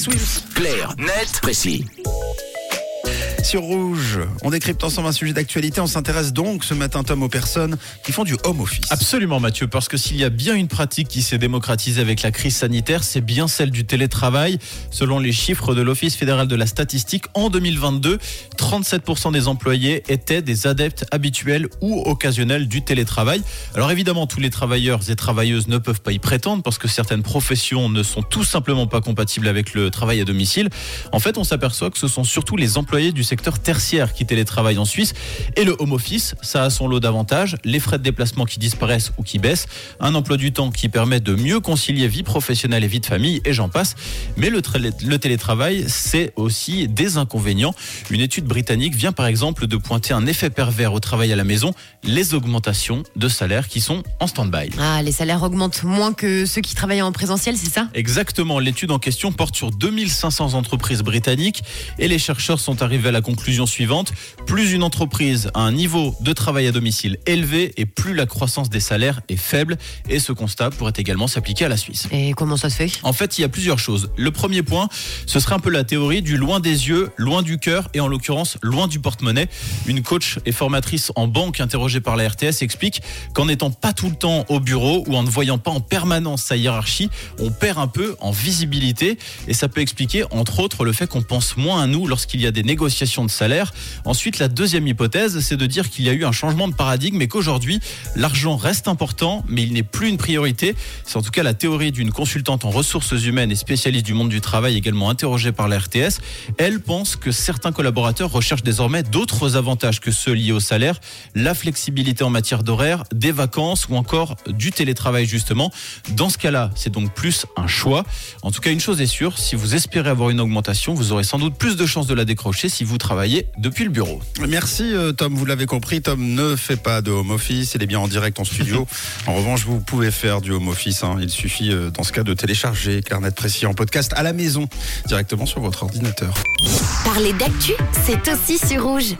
Swims. Clair, net, précis. Sur Rouge, on décrypte ensemble un sujet d'actualité. On s'intéresse donc ce matin, Tom, aux personnes qui font du home office. Absolument, Mathieu, parce que s'il y a bien une pratique qui s'est démocratisée avec la crise sanitaire, c'est bien celle du télétravail. Selon les chiffres de l'Office fédéral de la statistique, en 2022, 37% des employés étaient des adeptes habituels ou occasionnels du télétravail. Alors évidemment, tous les travailleurs et travailleuses ne peuvent pas y prétendre parce que certaines professions ne sont tout simplement pas compatibles avec le travail à domicile. En fait, on s'aperçoit que ce sont surtout les employés du secteur tertiaire qui télétravaille en Suisse. Et le home office, ça a son lot d'avantages. Les frais de déplacement qui disparaissent ou qui baissent. Un emploi du temps qui permet de mieux concilier vie professionnelle et vie de famille, et j'en passe. Mais le, le télétravail, c'est aussi des inconvénients. Une étude britannique vient par exemple de pointer un effet pervers au travail à la maison, les augmentations de salaires qui sont en stand-by. Ah, les salaires augmentent moins que ceux qui travaillent en présentiel, c'est ça? Exactement. L'étude en question porte sur 2500 entreprises britanniques et les chercheurs sont arrivés à la conclusion suivante. Plus une entreprise a un niveau de travail à domicile élevé et plus la croissance des salaires est faible. Et ce constat pourrait également s'appliquer à la Suisse. Et comment ça se fait? En fait, il y a plusieurs choses. Le premier point, ce serait un peu la théorie du loin des yeux, loin du cœur et en l'occurrence loin du porte-monnaie. Une coach et formatrice en banque interrogée par la RTS explique qu'en n'étant pas tout le temps au bureau ou en ne voyant pas en permanence sa hiérarchie, on perd un peu en visibilité et ça peut expliquer entre autres le fait qu'on pense moins à nous lorsqu'il y a des négociations de salaire. Ensuite, la deuxième hypothèse, c'est de dire qu'il y a eu un changement de paradigme et qu'aujourd'hui, l'argent reste important, mais il n'est plus une priorité. C'est en tout cas la théorie d'une consultante en ressources humaines et spécialiste du monde du travail, également interrogée par la RTS. Elle pense que certains collaborateurs recherchent désormais d'autres avantages que ceux liés au salaire, la flexibilité en matière d'horaire, des vacances ou encore du télétravail justement. Dans ce cas-là, c'est donc plus un choix. En tout cas, une chose est sûre, si vous espérez avoir une augmentation, vous aurez sans doute plus de chances de la décrocher si vous travailler depuis le bureau. Merci euh, Tom, vous l'avez compris, Tom ne fait pas de home office, il est bien en direct en studio. en revanche, vous pouvez faire du home office, hein. il suffit euh, dans ce cas de télécharger Carnet Précis en podcast à la maison, directement sur votre ordinateur. Parler d'actu, c'est aussi sur rouge.